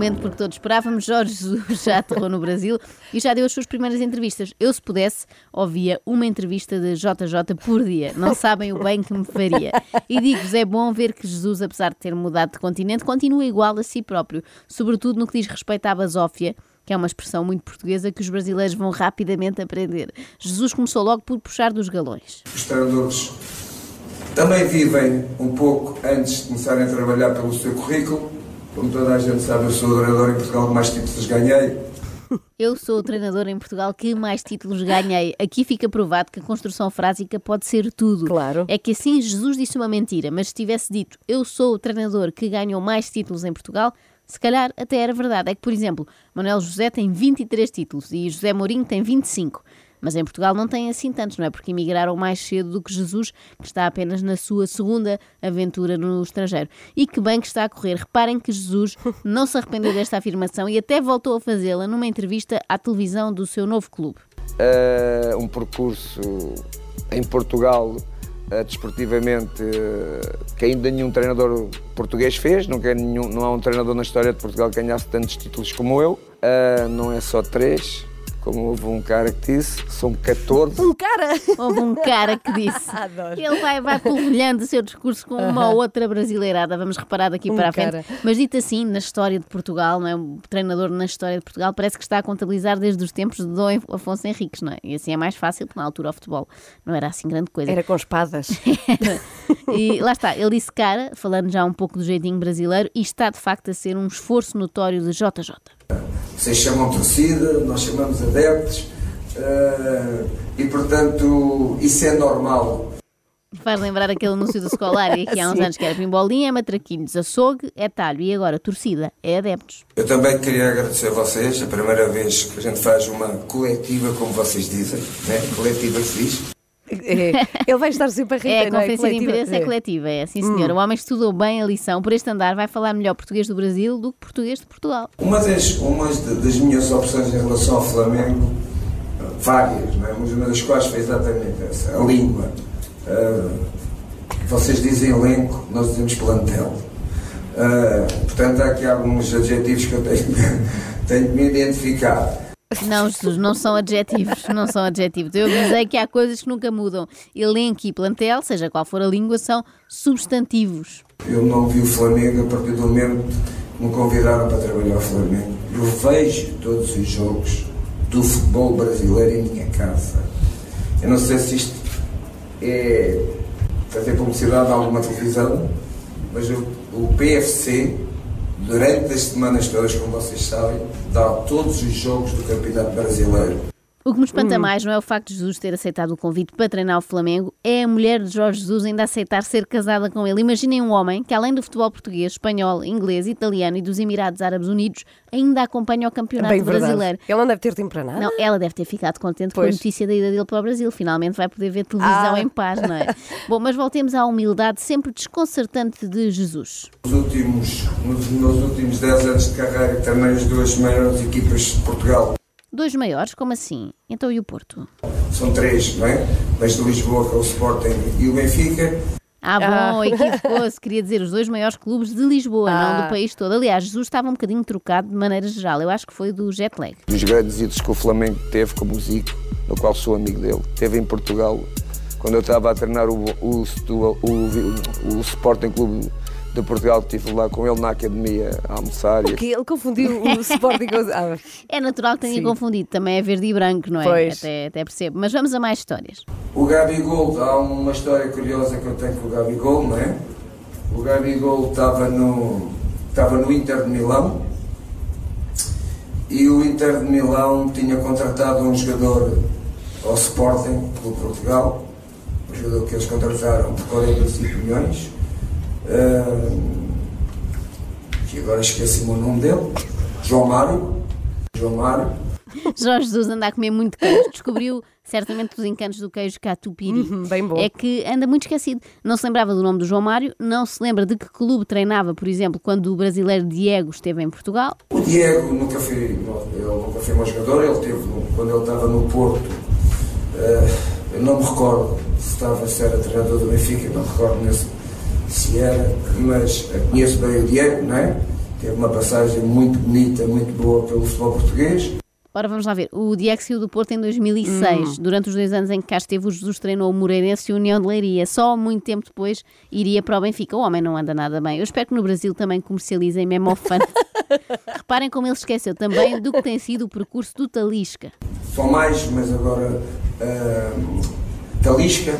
momento porque todos esperávamos. Jorge Jesus já aterrou no Brasil e já deu as suas primeiras entrevistas. Eu, se pudesse, ouvia uma entrevista de JJ por dia. Não sabem o bem que me faria. E digo-vos, é bom ver que Jesus, apesar de ter mudado de continente, continua igual a si próprio, sobretudo no que diz respeito à basófia que é uma expressão muito portuguesa que os brasileiros vão rapidamente aprender. Jesus começou logo por puxar dos galões. Os treinadores também vivem um pouco antes de começarem a trabalhar pelo seu currículo. Como toda a gente sabe, eu sou o treinador em Portugal que mais títulos ganhei. Eu sou o treinador em Portugal que mais títulos ganhei. Aqui fica provado que a construção frásica pode ser tudo. Claro. É que assim Jesus disse uma mentira, mas se tivesse dito eu sou o treinador que ganhou mais títulos em Portugal, se calhar até era verdade. É que, por exemplo, Manuel José tem 23 títulos e José Mourinho tem 25. Mas em Portugal não tem assim tantos, não é? Porque emigraram mais cedo do que Jesus, que está apenas na sua segunda aventura no estrangeiro. E que bem que está a correr. Reparem que Jesus não se arrependeu desta afirmação e até voltou a fazê-la numa entrevista à televisão do seu novo clube. Uh, um percurso em Portugal uh, desportivamente uh, que ainda nenhum treinador português fez, não, nenhum, não há um treinador na história de Portugal que ganhasse tantos títulos como eu, uh, não é só três, como houve um cara que disse, são 14. Um cara? Houve um cara que disse. Adoro. Ele vai, vai polvilhando o seu discurso com uma outra brasileirada, vamos reparar daqui Um para a cara. frente. Mas dito assim, na história de Portugal, não é? um treinador na história de Portugal, parece que está a contabilizar desde os tempos de Dom Afonso Henriques, não é? E assim é mais fácil, porque na altura o futebol não era assim grande coisa. Era com espadas. E lá está, ele disse cara, falando já um pouco do jeitinho brasileiro, e está de facto a ser um esforço notório de JJ. Vocês chamam torcida, nós chamamos adeptos, uh, e portanto isso é normal. Faz lembrar aquele anúncio do Scolari que há uns anos que era pimbolinha, é matraquinhos, açougue é talho e agora torcida é adeptos. Eu também queria agradecer a vocês, a primeira vez que a gente faz uma coletiva, como vocês dizem, né? coletiva que se diz. É, Ele vai estar sempre a rir. É, a não é? conferência de imprensa é coletiva, é sim senhor. O homem estudou bem a lição, por este andar vai falar melhor português do Brasil do que português de Portugal. Uma das, uma das minhas opções em relação ao Flamengo, várias, não é? mas uma das quais foi exatamente essa, a língua. Uh, vocês dizem elenco, nós dizemos plantel. Uh, portanto, há aqui alguns adjetivos que eu tenho, tenho de me identificar. Não, Jesus, não são adjetivos, não são adjetivos. Eu avisei que há coisas que nunca mudam. Elenco e plantel, seja qual for a língua, são substantivos. Eu não vi o Flamengo a partir do momento que me convidaram para trabalhar ao Flamengo. Eu vejo todos os jogos do futebol brasileiro em minha casa. Eu não sei se isto é fazer publicidade a alguma televisão, mas o, o PFC, durante as semanas todas, como vocês sabem, dá todos os jogos do Campeonato Brasileiro. O que me espanta mais não é o facto de Jesus ter aceitado o convite para treinar o Flamengo, é a mulher de Jorge Jesus ainda aceitar ser casada com ele. Imaginem um homem que, além do futebol português, espanhol, inglês, italiano e dos Emirados Árabes Unidos, ainda acompanha o campeonato Bem verdade. brasileiro. Ele não deve ter tempo para nada. Não, ela deve ter ficado contente com a Pois. notícia da ida dele para o Brasil. Finalmente vai poder ver televisão Ah. em paz, não é? Bom, mas voltemos à humildade sempre desconcertante de Jesus. Nos últimos, nos meus últimos 10 anos de carreira, também as duas maiores equipas de Portugal Dois maiores, como assim? Então e o Porto? são três, não é? Mas de Lisboa, que é o Sporting e o Benfica. Ah, Ah. bom, equivocou-se. Queria dizer os dois maiores clubes de Lisboa, não Ah. do país todo. Aliás, Jesus estava um bocadinho trocado de maneira geral. Eu acho que foi do jet lag. Dos grandes ídolos que o Flamengo teve, como o Zico, no qual sou amigo dele, teve em Portugal, quando eu estava a treinar o, o, o, o, o Sporting Clube de Portugal, estive lá com ele na academia a almoçar. E Que ele confundiu o Sporting com... Ah, É natural que tenha Sim. confundido. Também é verde e branco, não é? Pois. Até, até percebo. Mas vamos a mais histórias. O Gabigol, há uma história curiosa que eu tenho com o Gabigol, não é? O Gabigol estava no, estava no Inter de Milão e o Inter de Milão tinha contratado um jogador ao Sporting, pelo Portugal, um jogador que eles contrataram por 45 milhões. Que agora esqueci-me o nome dele, João Mário. João Mário. Jorge Jesus anda a comer muito queijo. Descobriu certamente os encantos do queijo catupiry. Uhum, bem bom. É que anda muito esquecido. Não se lembrava do nome do João Mário, não se lembra de que clube treinava, por exemplo, quando o brasileiro Diego esteve em Portugal. O Diego nunca foi, ele nunca foi mau jogador, ele teve, quando ele estava no Porto, eh, eu não me recordo se estava se era treinador do Benfica, não me recordo nesse, se era, mas conheço bem o Diego, não é? teve uma passagem muito bonita, muito boa pelo futebol português. Ora, vamos lá ver. O Diego saiu do Porto em 2006. Hum. Durante os dois anos em que cá esteve, o Jesus treinou o Moreirense e o União de Leiria. Só muito tempo depois iria para o Benfica. O homem não anda nada bem. Eu espero que no Brasil também comercializem mesmo ao fã. Reparem como ele esqueceu também do que tem sido o percurso do Talisca. Só mais, mas agora uh, Talisca,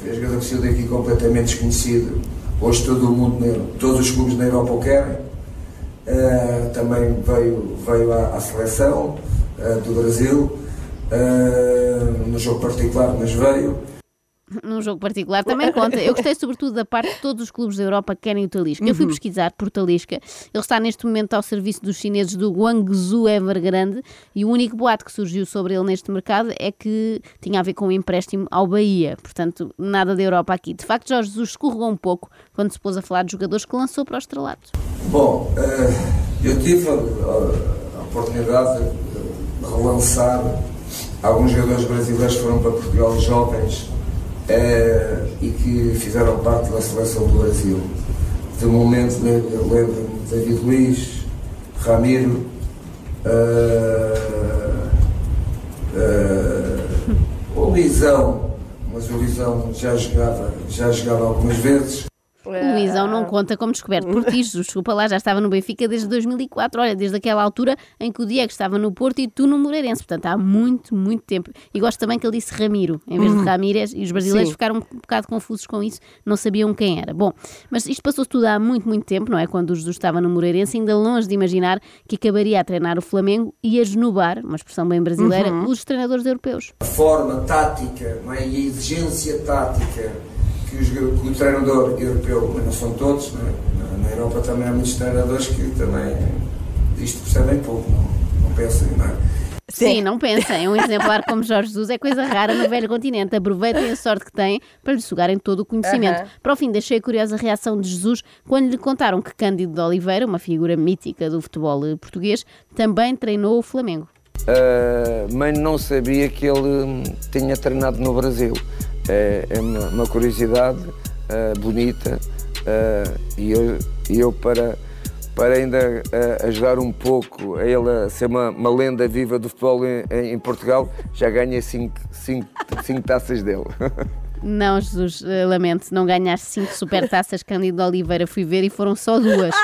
foi jogador que saiu daqui completamente desconhecido. Hoje todo mundo, todos os clubes na Europa o querem. Uh, também veio, veio à, à seleção uh, do Brasil, uh, no jogo particular, mas veio. Num jogo particular também conta. Eu gostei sobretudo da parte de todos os clubes da Europa que querem o Talisca. Eu fui pesquisar por Talisca. Ele está neste momento ao serviço dos chineses do Guangzhou Evergrande e o único boato que surgiu sobre ele neste mercado é que tinha a ver com um empréstimo ao Bahia. Portanto, nada da Europa aqui. De facto, Jorge Jesus escorregou um pouco quando se pôs a falar de jogadores que lançou para os estrelados. Bom, uh, eu tive a oportunidade de relançar alguns jogadores brasileiros que foram para Portugal jovens uh, e que fizeram parte da seleção do Brasil. De momento lembro-me David Luiz, Ramiro, uh, o Lisão, mas o Lisão já jogava, já jogava algumas vezes. O Luizão não conta como descoberto por ti, Jesus. Desculpa lá, já estava no Benfica desde 2004. Olha, desde aquela altura em que o Diego estava no Porto e tu no Moreirense. Portanto, há muito, muito tempo. E gosto também que ele disse Ramiro, em vez de Ramírez. E os brasileiros Sim. ficaram um bocado confusos com isso, não sabiam quem era. Bom, mas isto passou-se tudo há muito, muito tempo, não é? Quando o Jesus estava no Moreirense, ainda longe de imaginar que acabaria a treinar o Flamengo e a esnubar, uma expressão bem brasileira, os treinadores europeus. A forma tática não é? e a exigência tática que, os, que o treinador europeu, mas não são todos, não é? na, na Europa também há muitos treinadores que também isto percebem pouco, não, não pensam em nada. Sim, não pensem. Um exemplar como Jorge Jesus é coisa rara no velho continente. Aproveitem a sorte que têm para lhe sugarem todo o conhecimento. Para o fim, deixei a curiosa reação de Jesus quando lhe contaram que Cândido de Oliveira, uma figura mítica do futebol eh, português, também treinou o Flamengo. Uh, mas não sabia que ele hum, tinha treinado no Brasil. É, é uma, uma curiosidade uh, bonita uh, e eu, eu para, para ainda uh, ajudar um pouco a ele a ser uma, uma lenda viva do futebol em, em Portugal, já ganhei cinco, cinco, cinco taças dele. Não, Jesus, lamento, não ganhaste cinco supertaças Cândido de Oliveira, fui ver e foram só duas.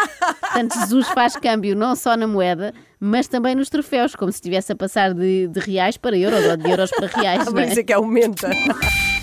Portanto, Jesus faz câmbio não só na moeda, mas também nos troféus, como se estivesse a passar de, de reais para euros ou de euros para reais. Por é? isso é que aumenta.